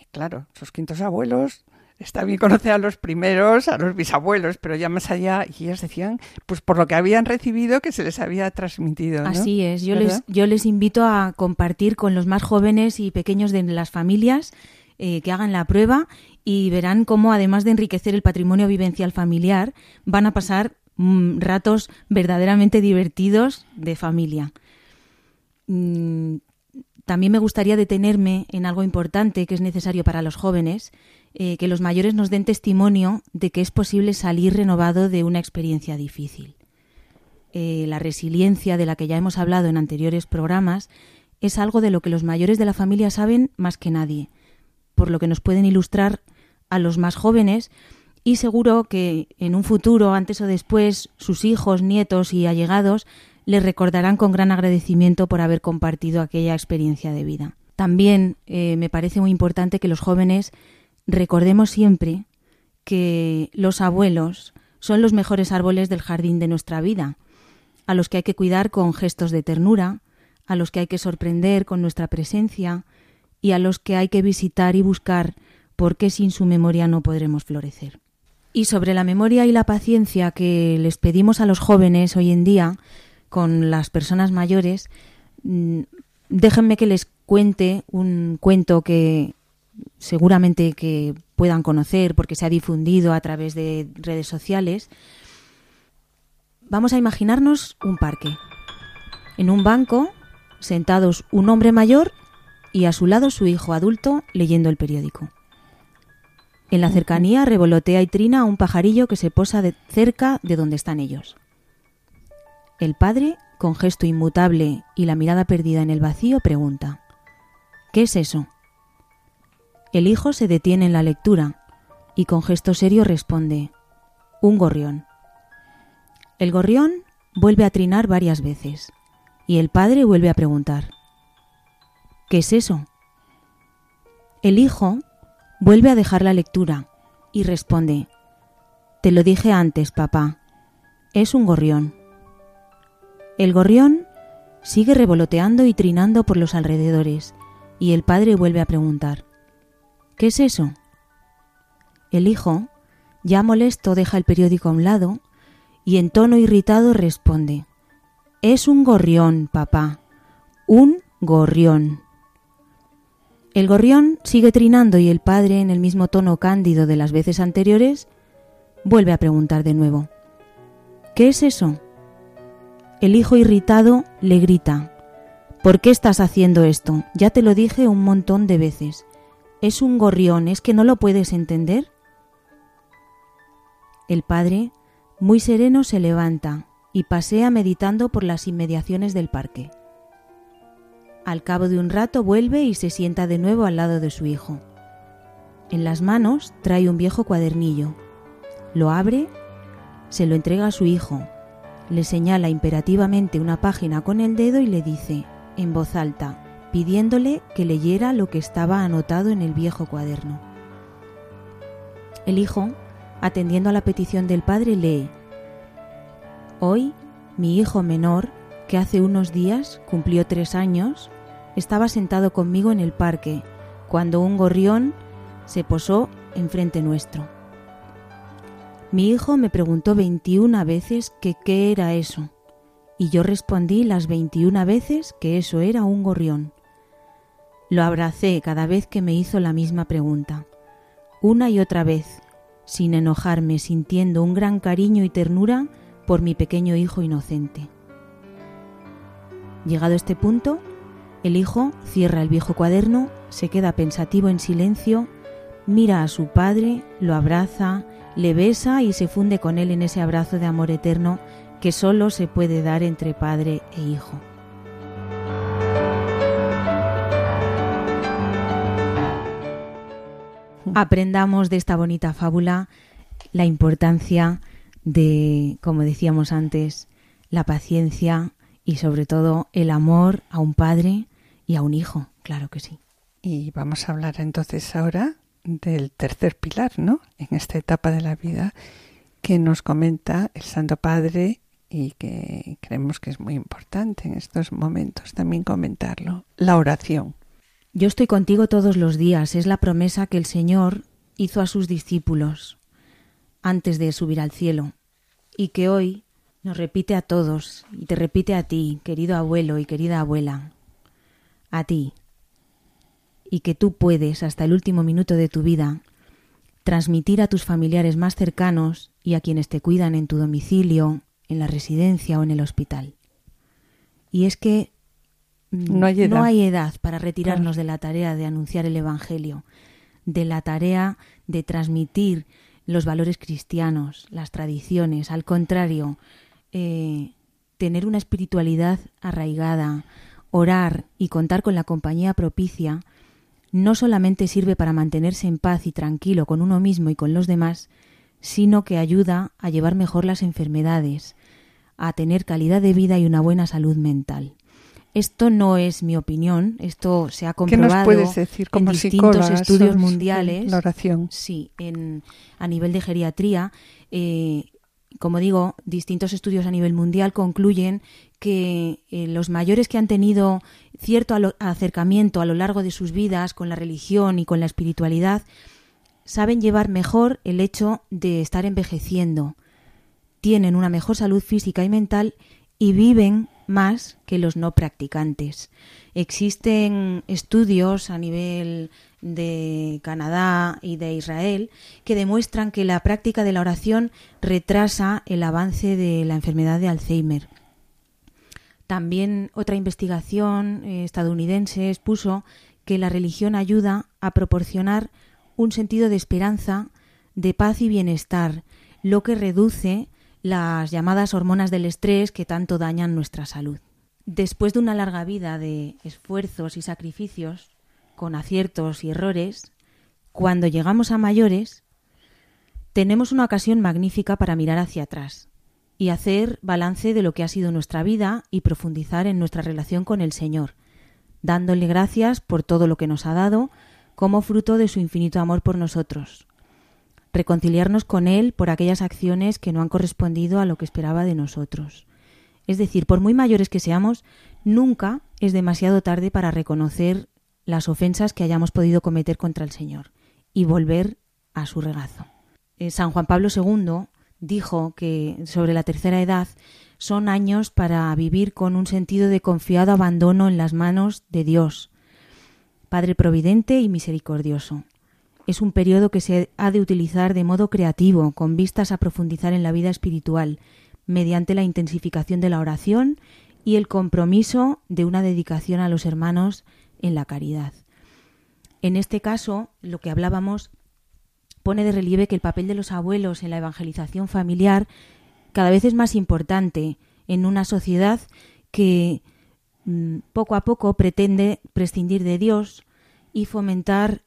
Y claro, sus quintos abuelos, está bien conocer a los primeros, a los bisabuelos, pero ya más allá, y ellas decían, pues por lo que habían recibido, que se les había transmitido. ¿no? Así es, yo les, yo les invito a compartir con los más jóvenes y pequeños de las familias eh, que hagan la prueba y verán cómo, además de enriquecer el patrimonio vivencial familiar, van a pasar mm, ratos verdaderamente divertidos de familia. Mm, también me gustaría detenerme en algo importante que es necesario para los jóvenes, eh, que los mayores nos den testimonio de que es posible salir renovado de una experiencia difícil. Eh, la resiliencia de la que ya hemos hablado en anteriores programas es algo de lo que los mayores de la familia saben más que nadie, por lo que nos pueden ilustrar a los más jóvenes y seguro que en un futuro, antes o después, sus hijos, nietos y allegados les recordarán con gran agradecimiento por haber compartido aquella experiencia de vida. También eh, me parece muy importante que los jóvenes recordemos siempre que los abuelos son los mejores árboles del jardín de nuestra vida, a los que hay que cuidar con gestos de ternura, a los que hay que sorprender con nuestra presencia y a los que hay que visitar y buscar porque sin su memoria no podremos florecer. Y sobre la memoria y la paciencia que les pedimos a los jóvenes hoy en día con las personas mayores, mm, déjenme que les cuente un cuento que seguramente que puedan conocer porque se ha difundido a través de redes sociales. Vamos a imaginarnos un parque. En un banco, sentados un hombre mayor y a su lado su hijo adulto leyendo el periódico. En la cercanía revolotea y trina un pajarillo que se posa cerca de donde están ellos. El padre, con gesto inmutable y la mirada perdida en el vacío, pregunta ¿Qué es eso? El hijo se detiene en la lectura y con gesto serio responde Un gorrión. El gorrión vuelve a trinar varias veces y el padre vuelve a preguntar ¿Qué es eso? El hijo vuelve a dejar la lectura y responde Te lo dije antes, papá. Es un gorrión. El gorrión sigue revoloteando y trinando por los alrededores y el padre vuelve a preguntar ¿Qué es eso? El hijo, ya molesto, deja el periódico a un lado y en tono irritado responde Es un gorrión, papá. Un gorrión. El gorrión sigue trinando y el padre, en el mismo tono cándido de las veces anteriores, vuelve a preguntar de nuevo ¿Qué es eso? El hijo irritado le grita ¿Por qué estás haciendo esto? Ya te lo dije un montón de veces. Es un gorrión, ¿es que no lo puedes entender? El padre, muy sereno, se levanta y pasea meditando por las inmediaciones del parque. Al cabo de un rato vuelve y se sienta de nuevo al lado de su hijo. En las manos trae un viejo cuadernillo. Lo abre, se lo entrega a su hijo, le señala imperativamente una página con el dedo y le dice, en voz alta, pidiéndole que leyera lo que estaba anotado en el viejo cuaderno. El hijo, atendiendo a la petición del padre, lee, Hoy, mi hijo menor, que hace unos días cumplió tres años, estaba sentado conmigo en el parque, cuando un gorrión se posó enfrente nuestro. Mi hijo me preguntó veintiuna veces que qué era eso, y yo respondí las veintiuna veces que eso era un gorrión. Lo abracé cada vez que me hizo la misma pregunta, una y otra vez, sin enojarme, sintiendo un gran cariño y ternura por mi pequeño hijo inocente. Llegado este punto, el hijo cierra el viejo cuaderno, se queda pensativo en silencio, mira a su padre, lo abraza, le besa y se funde con él en ese abrazo de amor eterno que solo se puede dar entre padre e hijo. aprendamos de esta bonita fábula la importancia de, como decíamos antes, la paciencia y sobre todo el amor a un padre y a un hijo, claro que sí. Y vamos a hablar entonces ahora del tercer pilar, ¿no? En esta etapa de la vida que nos comenta el Santo Padre y que creemos que es muy importante en estos momentos también comentarlo, la oración. Yo estoy contigo todos los días, es la promesa que el Señor hizo a sus discípulos antes de subir al cielo y que hoy nos repite a todos y te repite a ti, querido abuelo y querida abuela, a ti, y que tú puedes hasta el último minuto de tu vida transmitir a tus familiares más cercanos y a quienes te cuidan en tu domicilio, en la residencia o en el hospital. Y es que no hay edad, para retirarnos de la tarea de anunciar el Evangelio, de la tarea de transmitir los valores cristianos, las tradiciones. Al contrario, eh, tener una espiritualidad arraigada, orar y contar con la compañía propicia, no solamente sirve para mantenerse en paz y tranquilo con uno mismo y con los demás, sino que ayuda a llevar mejor las enfermedades, a tener calidad de vida y una buena salud mental. Esto no es mi opinión, esto se ha comprobado decir en distintos estudios mundiales. La oración. Sí, en, a nivel de geriatría. Eh, como digo, distintos estudios a nivel mundial concluyen que eh, los mayores que han tenido cierto acercamiento a lo largo de sus vidas con la religión y con la espiritualidad saben llevar mejor el hecho de estar envejeciendo, tienen una mejor salud física y mental y viven más que los no practicantes. Existen estudios a nivel de Canadá y de Israel que demuestran que la práctica de la oración retrasa el avance de la enfermedad de Alzheimer. También otra investigación eh, estadounidense expuso que la religión ayuda a proporcionar un sentido de esperanza, de paz y bienestar, lo que reduce las llamadas hormonas del estrés que tanto dañan nuestra salud. Después de una larga vida de esfuerzos y sacrificios, con aciertos y errores, cuando llegamos a mayores, tenemos una ocasión magnífica para mirar hacia atrás y hacer balance de lo que ha sido nuestra vida y profundizar en nuestra relación con el Señor, dándole gracias por todo lo que nos ha dado como fruto de su infinito amor por nosotros, reconciliarnos con Él por aquellas acciones que no han correspondido a lo que esperaba de nosotros. Es decir, por muy mayores que seamos, nunca es demasiado tarde para reconocer las ofensas que hayamos podido cometer contra el Señor y volver a su regazo. Eh, San Juan Pablo II dijo que sobre la tercera edad son años para vivir con un sentido de confiado abandono en las manos de Dios, Padre Providente y Misericordioso es un periodo que se ha de utilizar de modo creativo, con vistas a profundizar en la vida espiritual, mediante la intensificación de la oración y el compromiso de una dedicación a los hermanos en la caridad. En este caso, lo que hablábamos pone de relieve que el papel de los abuelos en la evangelización familiar cada vez es más importante en una sociedad que mm, poco a poco pretende prescindir de Dios y fomentar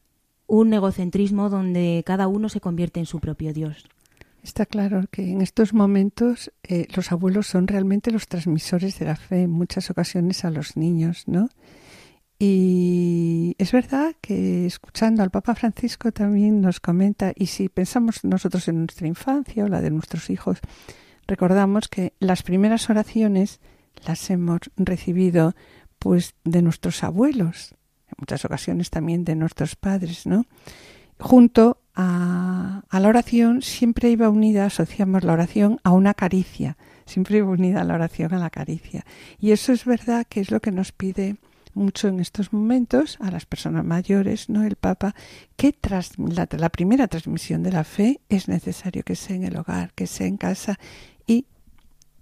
un egocentrismo donde cada uno se convierte en su propio Dios. Está claro que en estos momentos eh, los abuelos son realmente los transmisores de la fe en muchas ocasiones a los niños, ¿no? Y es verdad que escuchando al Papa Francisco también nos comenta, y si pensamos nosotros en nuestra infancia o la de nuestros hijos, recordamos que las primeras oraciones las hemos recibido pues de nuestros abuelos, en muchas ocasiones también de nuestros padres, ¿no? Junto a, la oración siempre iba unida, asociamos la oración a una caricia, siempre iba unida la oración a la caricia. Y eso es verdad que es lo que nos pide mucho en estos momentos a las personas mayores, ¿no? El Papa, que tras la, la, primera transmisión de la fe es necesario que sea en el hogar, que sea en casa y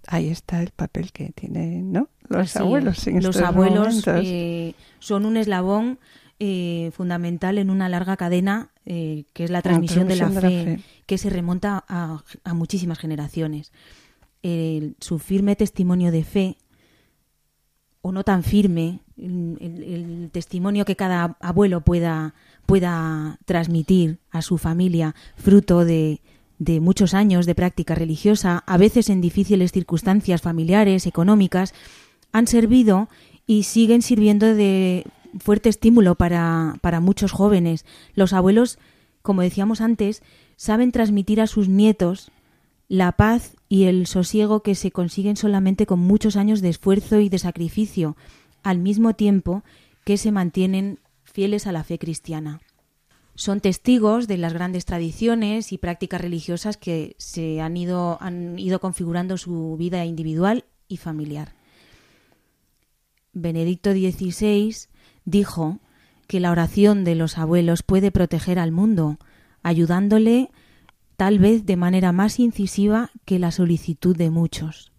ahí está el papel que tienen, ¿no? Los abuelos. En los abuelos eh, son un eslabón eh, fundamental en una larga cadena eh, que es la transmisión, de, la fe, que se remonta a, muchísimas generaciones. su firme testimonio de fe, o no tan firme, el, testimonio que cada abuelo pueda, pueda transmitir a su familia, fruto de, de muchos años de práctica religiosa, a veces en difíciles circunstancias familiares, económicas, han servido y siguen sirviendo de fuerte estímulo para, para muchos jóvenes. Los abuelos, como decíamos antes, saben transmitir a sus nietos la paz y el sosiego que se consiguen solamente con muchos años de esfuerzo y de sacrificio, al mismo tiempo que se mantienen fieles a la fe cristiana son testigos de las grandes tradiciones y prácticas religiosas que se han ido, han ido configurando su vida individual y familiar. Benedicto XVI dijo que la oración de los abuelos puede proteger al mundo, ayudándole tal vez de manera más incisiva que la solicitud de muchos.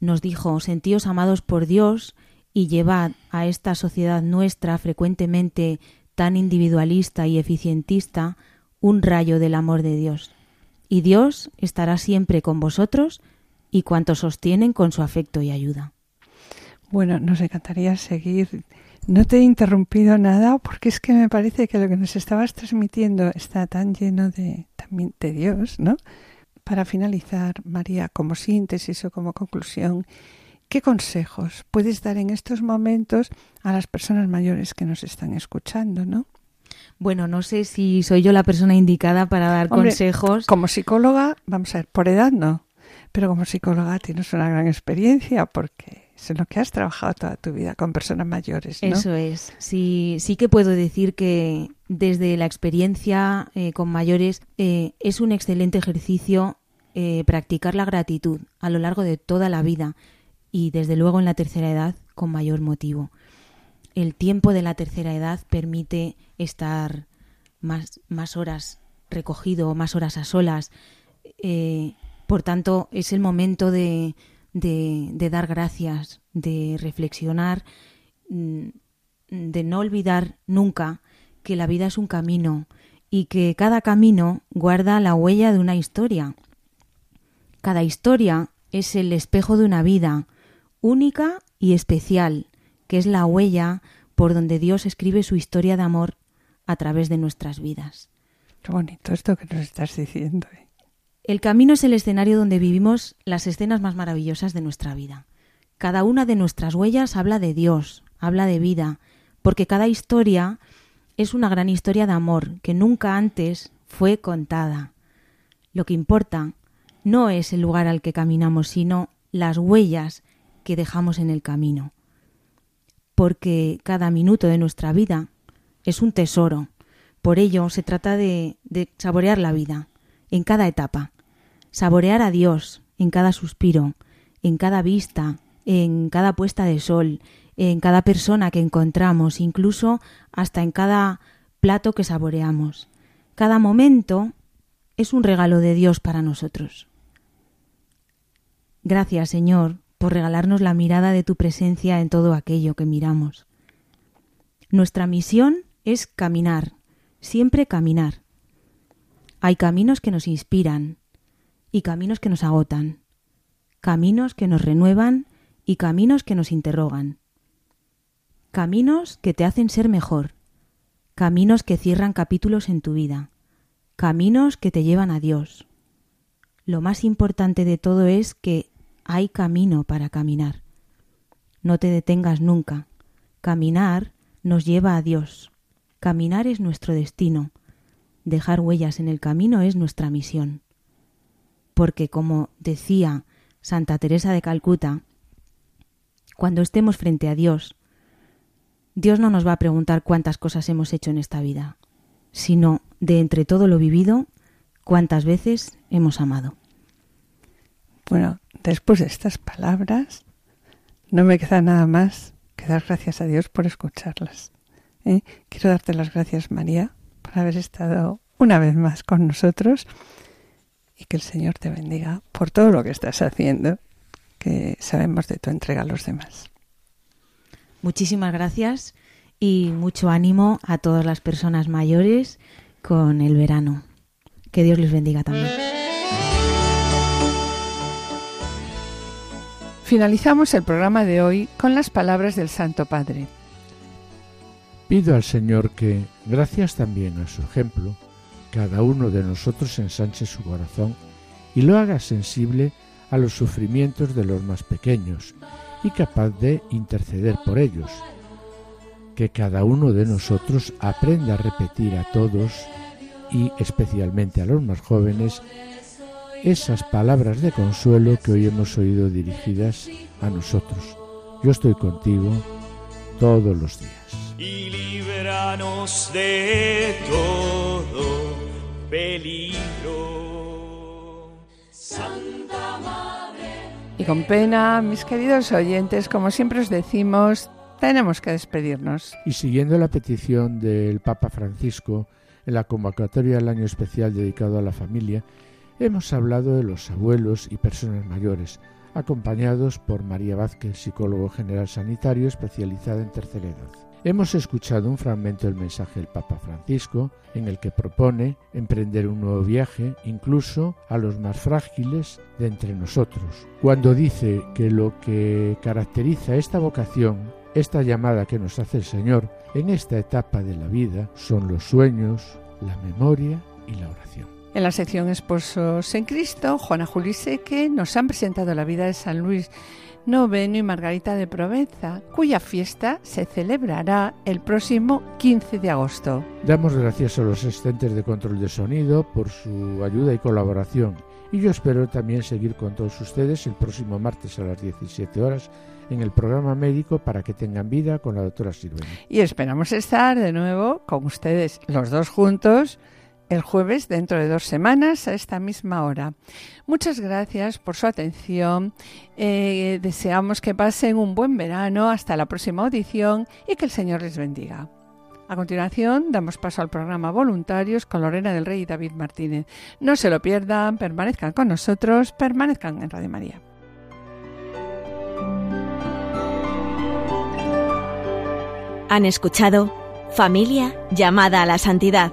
Nos dijo, sentíos amados por Dios y llevad a esta sociedad nuestra frecuentemente tan individualista y eficientista un rayo del amor de Dios. Y Dios estará siempre con vosotros y cuantos sostienen con su afecto y ayuda. Bueno, nos encantaría seguir. No te he interrumpido nada porque es que me parece que lo que nos estabas transmitiendo está tan lleno de también de Dios, ¿no? Para finalizar, María, como síntesis o como conclusión, ¿Qué consejos puedes dar en estos momentos a las personas mayores que nos están escuchando, no? Bueno, no sé si soy yo la persona indicada para dar consejos. Como psicóloga, vamos a ver, por edad no, pero como psicóloga tienes una gran experiencia porque es en lo que has trabajado toda tu vida con personas mayores. ¿no? Eso es. Sí, sí que puedo decir que desde la experiencia eh, con mayores eh, es un excelente ejercicio eh, practicar la gratitud a lo largo de toda la vida y desde luego en la tercera edad con mayor motivo. El tiempo de la tercera edad permite estar más, más horas recogido, más horas a solas. Eh, por tanto, es el momento de, de, dar gracias, de reflexionar, mm, de no olvidar nunca que la vida es un camino y que cada camino guarda la huella de una historia. Cada historia es el espejo de una vida única y especial, que es la huella por donde Dios escribe su historia de amor a través de nuestras vidas. Qué bonito esto que nos estás diciendo. ¿eh? El camino es el escenario donde vivimos las escenas más maravillosas de nuestra vida. Cada una de nuestras huellas habla de Dios, habla de vida, porque cada historia es una gran historia de amor que nunca antes fue contada. Lo que importa no es el lugar al que caminamos, sino las huellas que dejamos en el camino. Porque cada minuto de nuestra vida es un tesoro. Por ello se trata de, de saborear la vida en cada etapa saborear a Dios en cada suspiro, en cada vista, en cada puesta de sol, en cada persona que encontramos, incluso hasta en cada plato que saboreamos. Cada momento es un regalo de Dios para nosotros. Gracias, Señor, regalarnos la mirada de tu presencia en todo aquello que miramos. Nuestra misión es caminar, siempre caminar. Hay caminos que nos inspiran, y caminos que nos agotan, caminos que nos renuevan y caminos que nos interrogan, caminos que te hacen ser mejor, caminos que cierran capítulos en tu vida, caminos que te llevan a Dios. Lo más importante de todo es que hay camino para caminar. No te detengas nunca. Caminar nos lleva a Dios. Caminar es nuestro destino. Dejar huellas en el camino es nuestra misión porque como decía Santa Teresa de Calcuta, cuando estemos frente a Dios, Dios no nos va a preguntar cuántas cosas hemos hecho en esta vida, sino de entre todo lo vivido, cuántas veces hemos amado. Bueno, después de estas palabras, no me queda nada más que dar gracias a Dios por escucharlas. ¿eh? Quiero darte las gracias, María, por haber estado una vez más con nosotros y que el Señor te bendiga por todo lo que estás haciendo, que sabemos de tu entrega a los demás. Muchísimas gracias y mucho ánimo a todas las personas mayores con el verano. Que Dios les bendiga también. Finalizamos el programa de hoy con las palabras del Santo Padre. Pido al Señor que, gracias también a su ejemplo, cada uno de nosotros ensanche su corazón y lo haga sensible a los sufrimientos de los más pequeños y capaz de interceder por ellos. Que cada uno de nosotros aprenda a repetir a todos y especialmente a los más jóvenes esas palabras de consuelo que hoy hemos oído dirigidas a nosotros. Yo estoy contigo todos los días. Y de todo peligro. Santa Madre. Y con pena, mis queridos oyentes, como siempre os decimos, tenemos que despedirnos. Y siguiendo la petición del Papa Francisco en la convocatoria del año especial dedicado a la familia, hemos hablado de los abuelos y personas mayores, acompañados por María Vázquez, psicólogo general sanitario especializada en tercera edad. Hemos escuchado un fragmento del mensaje del Papa Francisco en el que propone emprender un nuevo viaje incluso a los más frágiles de entre nosotros, cuando dice que lo que caracteriza esta vocación, esta llamada que nos hace el Señor en esta etapa de la vida, son los sueños, la memoria y la oración. En la sección Esposos en Cristo, Juana Juliseque nos han presentado la vida de San Luis Noveno y Margarita de Provenza, cuya fiesta se celebrará el próximo 15 de agosto. Damos gracias a los asistentes de control de sonido por su ayuda y colaboración. Y yo espero también seguir con todos ustedes el próximo martes a las 17 horas en el programa médico para que tengan vida con la doctora Silvia. Y esperamos estar de nuevo con ustedes los dos juntos el jueves dentro de dos semanas a esta misma hora. Muchas gracias por su atención. Eh, deseamos que pasen un buen verano hasta la próxima audición y que el Señor les bendiga. A continuación, damos paso al programa Voluntarios con Lorena del Rey y David Martínez. No se lo pierdan, permanezcan con nosotros, permanezcan en Radio María. Han escuchado Familia llamada a la santidad